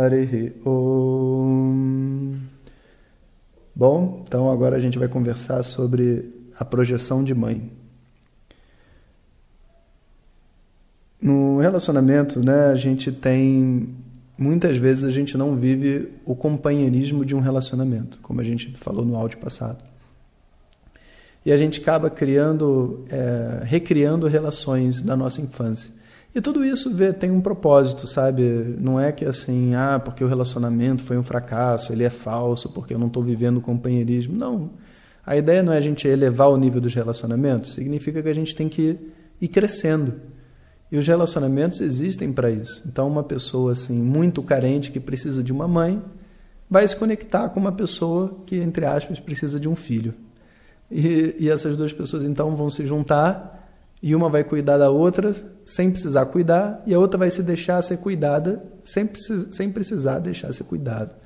Harihi Om Bom, então agora a gente vai conversar sobre a projeção de mãe. No relacionamento, né, a gente tem muitas vezes a gente não vive o companheirismo de um relacionamento, como a gente falou no áudio passado. E a gente acaba criando, é, recriando relações da nossa infância. E tudo isso vê, tem um propósito, sabe? Não é que assim, ah, porque o relacionamento foi um fracasso, ele é falso, porque eu não estou vivendo companheirismo. Não. A ideia não é a gente elevar o nível dos relacionamentos, significa que a gente tem que ir crescendo. E os relacionamentos existem para isso. Então, uma pessoa assim muito carente que precisa de uma mãe vai se conectar com uma pessoa que, entre aspas, precisa de um filho. E, e essas duas pessoas então vão se juntar e uma vai cuidar da outra sem precisar cuidar, e a outra vai se deixar ser cuidada sem, sem precisar deixar ser cuidada.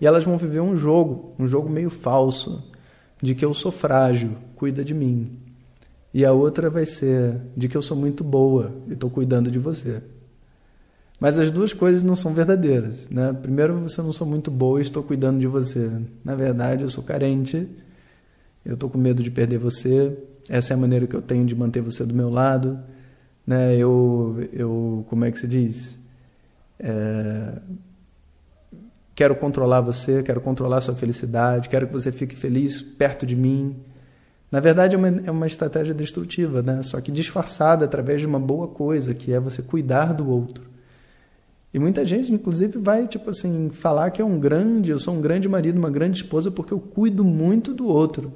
E elas vão viver um jogo, um jogo meio falso, de que eu sou frágil, cuida de mim. E a outra vai ser de que eu sou muito boa e estou cuidando de você. Mas as duas coisas não são verdadeiras. Né? Primeiro, você não sou muito boa e estou cuidando de você. Na verdade, eu sou carente, eu estou com medo de perder você, essa é a maneira que eu tenho de manter você do meu lado, né? Eu, eu como é que se diz? É, quero controlar você, quero controlar sua felicidade, quero que você fique feliz perto de mim. Na verdade, é uma, é uma estratégia destrutiva, né? Só que disfarçada através de uma boa coisa, que é você cuidar do outro. E muita gente, inclusive, vai tipo assim falar que é um grande, eu sou um grande marido, uma grande esposa, porque eu cuido muito do outro.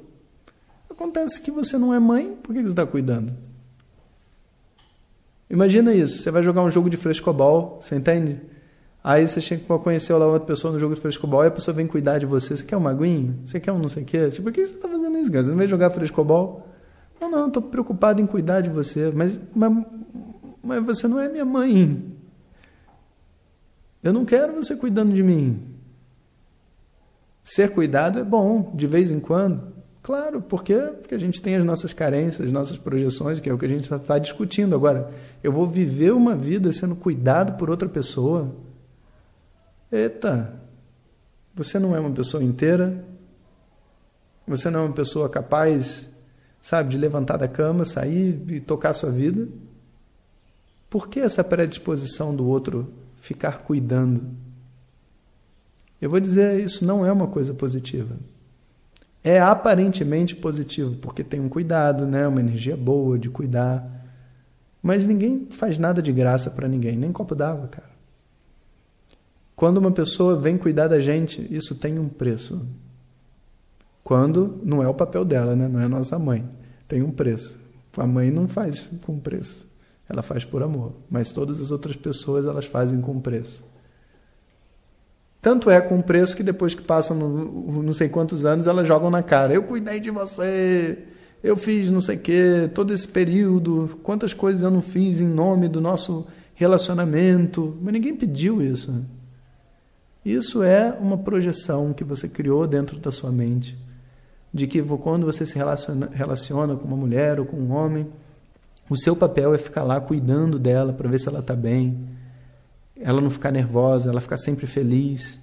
Acontece que você não é mãe, por que você está cuidando? Imagina isso, você vai jogar um jogo de frescobol, você entende? Aí você chega conhecer lá outra pessoa no jogo de frescobol e a pessoa vem cuidar de você. Você quer um maguinho? Você quer um não sei o quê? Tipo, por que você está fazendo isso, cara? Você não vai jogar frescobol? Não, não, estou preocupado em cuidar de você. Mas, mas, mas você não é minha mãe. Eu não quero você cuidando de mim. Ser cuidado é bom, de vez em quando. Claro, porque, porque a gente tem as nossas carências, as nossas projeções, que é o que a gente está tá discutindo. Agora, eu vou viver uma vida sendo cuidado por outra pessoa. Eita, você não é uma pessoa inteira, você não é uma pessoa capaz, sabe, de levantar da cama, sair e tocar a sua vida. Por que essa predisposição do outro ficar cuidando? Eu vou dizer, isso não é uma coisa positiva é aparentemente positivo, porque tem um cuidado, né? uma energia boa de cuidar. Mas ninguém faz nada de graça para ninguém, nem copo d'água, cara. Quando uma pessoa vem cuidar da gente, isso tem um preço. Quando não é o papel dela, né? não é nossa mãe, tem um preço. A mãe não faz com preço, ela faz por amor. Mas todas as outras pessoas elas fazem com preço. Tanto é com preço que depois que passam no, não sei quantos anos, elas jogam na cara. Eu cuidei de você, eu fiz não sei o quê, todo esse período, quantas coisas eu não fiz em nome do nosso relacionamento. Mas ninguém pediu isso. Isso é uma projeção que você criou dentro da sua mente. De que quando você se relaciona, relaciona com uma mulher ou com um homem, o seu papel é ficar lá cuidando dela para ver se ela está bem ela não ficar nervosa, ela ficar sempre feliz.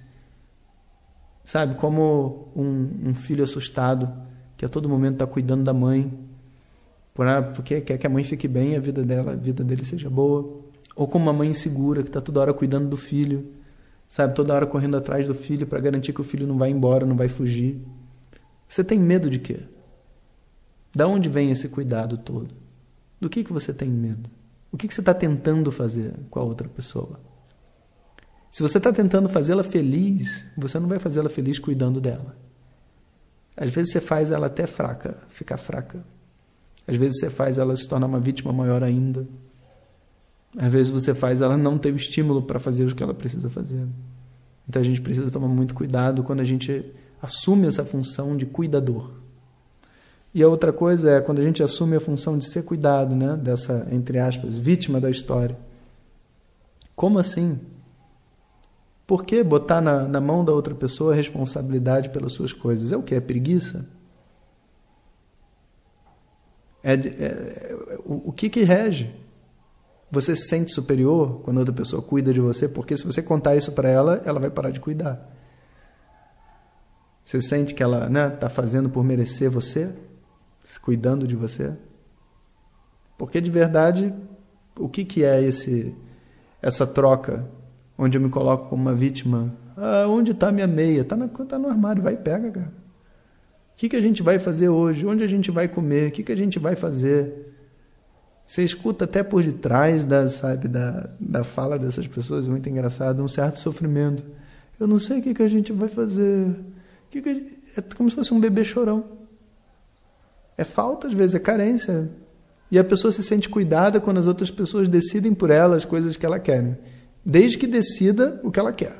Sabe, como um, um filho assustado que a todo momento está cuidando da mãe, porque quer que a mãe fique bem, a vida dela, a vida dele seja boa. Ou como uma mãe insegura que está toda hora cuidando do filho, sabe, toda hora correndo atrás do filho para garantir que o filho não vai embora, não vai fugir. Você tem medo de quê? Da onde vem esse cuidado todo? Do que, que você tem medo? O que, que você está tentando fazer com a outra pessoa? Se você está tentando fazê-la feliz, você não vai fazê-la feliz cuidando dela. Às vezes você faz ela até fraca, ficar fraca. Às vezes você faz ela se tornar uma vítima maior ainda. Às vezes você faz ela não ter o estímulo para fazer o que ela precisa fazer. Então a gente precisa tomar muito cuidado quando a gente assume essa função de cuidador. E a outra coisa é quando a gente assume a função de ser cuidado, né, dessa entre aspas vítima da história. Como assim? Por que botar na, na mão da outra pessoa a responsabilidade pelas suas coisas? É o que? É preguiça? É, é, é o, o que que rege? Você se sente superior quando outra pessoa cuida de você, porque se você contar isso para ela, ela vai parar de cuidar. Você sente que ela está né, tá fazendo por merecer você, cuidando de você? Porque de verdade, o que, que é esse essa troca onde eu me coloco como uma vítima? Ah, onde está minha meia? Está tá no armário, vai e pega, cara. O que, que a gente vai fazer hoje? Onde a gente vai comer? O que, que a gente vai fazer? Você escuta até por detrás da, sabe, da, da fala dessas pessoas, muito engraçado, um certo sofrimento. Eu não sei o que, que a gente vai fazer. Que que gente... É como se fosse um bebê chorão. É falta, às vezes, é carência. E a pessoa se sente cuidada quando as outras pessoas decidem por ela as coisas que ela quer. Desde que decida o que ela quer.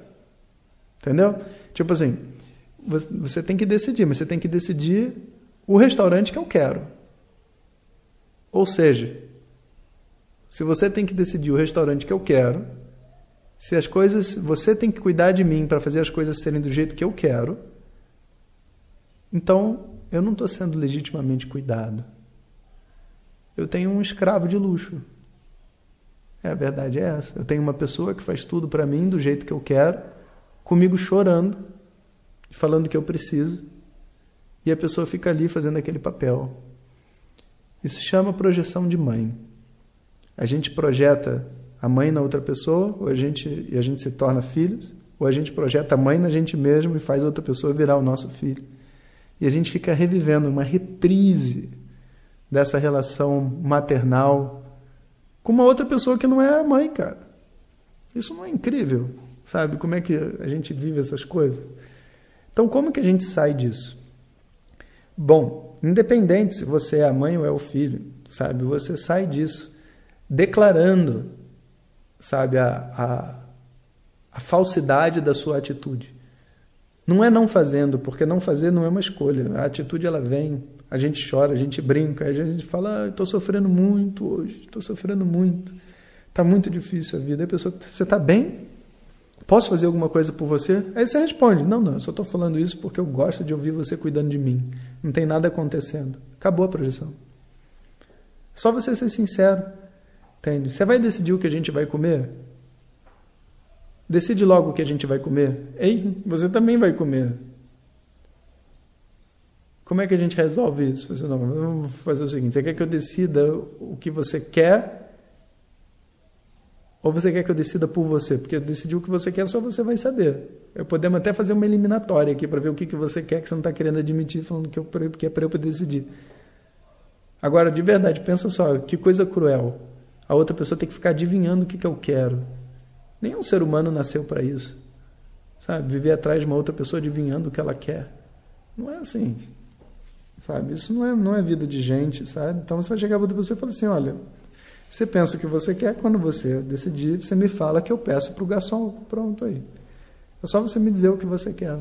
Entendeu? Tipo assim, você tem que decidir, mas você tem que decidir o restaurante que eu quero. Ou seja, se você tem que decidir o restaurante que eu quero, se as coisas, você tem que cuidar de mim para fazer as coisas serem do jeito que eu quero, então eu não estou sendo legitimamente cuidado. Eu tenho um escravo de luxo. É, a verdade é essa. Eu tenho uma pessoa que faz tudo para mim do jeito que eu quero, comigo chorando, falando que eu preciso, e a pessoa fica ali fazendo aquele papel. Isso chama projeção de mãe a gente projeta a mãe na outra pessoa, ou a gente, e a gente se torna filhos, ou a gente projeta a mãe na gente mesmo e faz outra pessoa virar o nosso filho. E a gente fica revivendo uma reprise dessa relação maternal com uma outra pessoa que não é a mãe, cara. Isso não é incrível, sabe? Como é que a gente vive essas coisas? Então, como que a gente sai disso? Bom, independente se você é a mãe ou é o filho, sabe? Você sai disso declarando, sabe, a, a, a falsidade da sua atitude. Não é não fazendo, porque não fazer não é uma escolha. A atitude ela vem, a gente chora, a gente brinca, a gente fala, ah, estou sofrendo muito hoje, estou sofrendo muito, está muito difícil a vida. Aí a pessoa, você está bem? Posso fazer alguma coisa por você? Aí você responde, não, não, eu só estou falando isso porque eu gosto de ouvir você cuidando de mim. Não tem nada acontecendo. Acabou a projeção. Só você ser sincero. Entende? Você vai decidir o que a gente vai comer? Decide logo o que a gente vai comer. Ei, você também vai comer. Como é que a gente resolve isso? Você não, vamos fazer o seguinte: você quer que eu decida o que você quer? Ou você quer que eu decida por você? Porque decidir o que você quer só você vai saber. Eu podemos até fazer uma eliminatória aqui para ver o que, que você quer que você não está querendo admitir, falando que, eu, que é para eu poder decidir. Agora, de verdade, pensa só, que coisa cruel a outra pessoa tem que ficar adivinhando o que, que eu quero. Nenhum ser humano nasceu para isso. Sabe? Viver atrás de uma outra pessoa adivinhando o que ela quer. Não é assim. Sabe? Isso não é, não é vida de gente, sabe? Então você vai chegar para pessoa e falar assim: olha, você pensa o que você quer, quando você decidir, você me fala que eu peço para o garçom. Pronto aí. É só você me dizer o que você quer.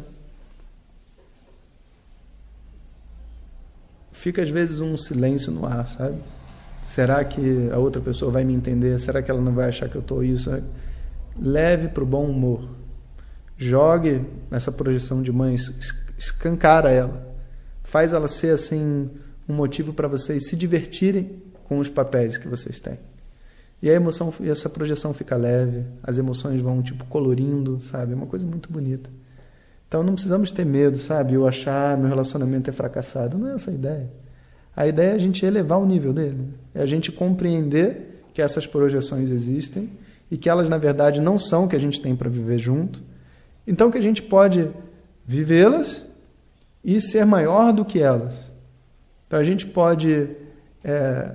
Fica às vezes um silêncio no ar, sabe? Será que a outra pessoa vai me entender? Será que ela não vai achar que eu estou isso? Leve para o bom humor. Jogue essa projeção de mãe, escancara ela. Faz ela ser assim um motivo para vocês se divertirem com os papéis que vocês têm. E a emoção, e essa projeção fica leve, as emoções vão tipo colorindo, sabe? É uma coisa muito bonita. Então não precisamos ter medo, sabe? Eu achar meu relacionamento é fracassado. Não é essa a ideia. A ideia é a gente elevar o nível dele, é a gente compreender que essas projeções existem e que elas, na verdade, não são o que a gente tem para viver junto. Então, que a gente pode vivê-las e ser maior do que elas. Então, a gente pode é,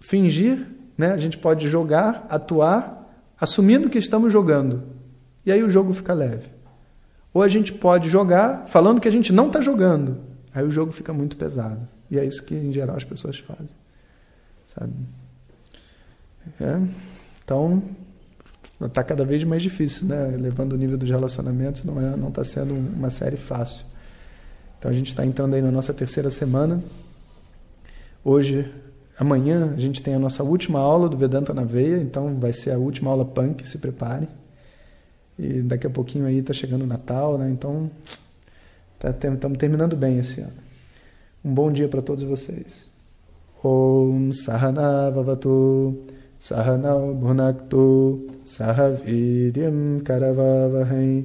fingir, né? a gente pode jogar, atuar, assumindo que estamos jogando. E aí o jogo fica leve. Ou a gente pode jogar falando que a gente não está jogando. Aí o jogo fica muito pesado. E é isso que, em geral, as pessoas fazem. Sabe? É. Então, está cada vez mais difícil, né? Levando o nível dos relacionamentos, não é, não está sendo uma série fácil. Então a gente está entrando aí na nossa terceira semana. Hoje, amanhã, a gente tem a nossa última aula do Vedanta na Veia, então vai ser a última aula punk, se prepare. E daqui a pouquinho aí está chegando o Natal, né? Então estamos tá, terminando bem esse ano. Um bom dia para todos vocês. Om Sahana Vavatu Sahanau Bhunaktu Sahaviryam Karavavahai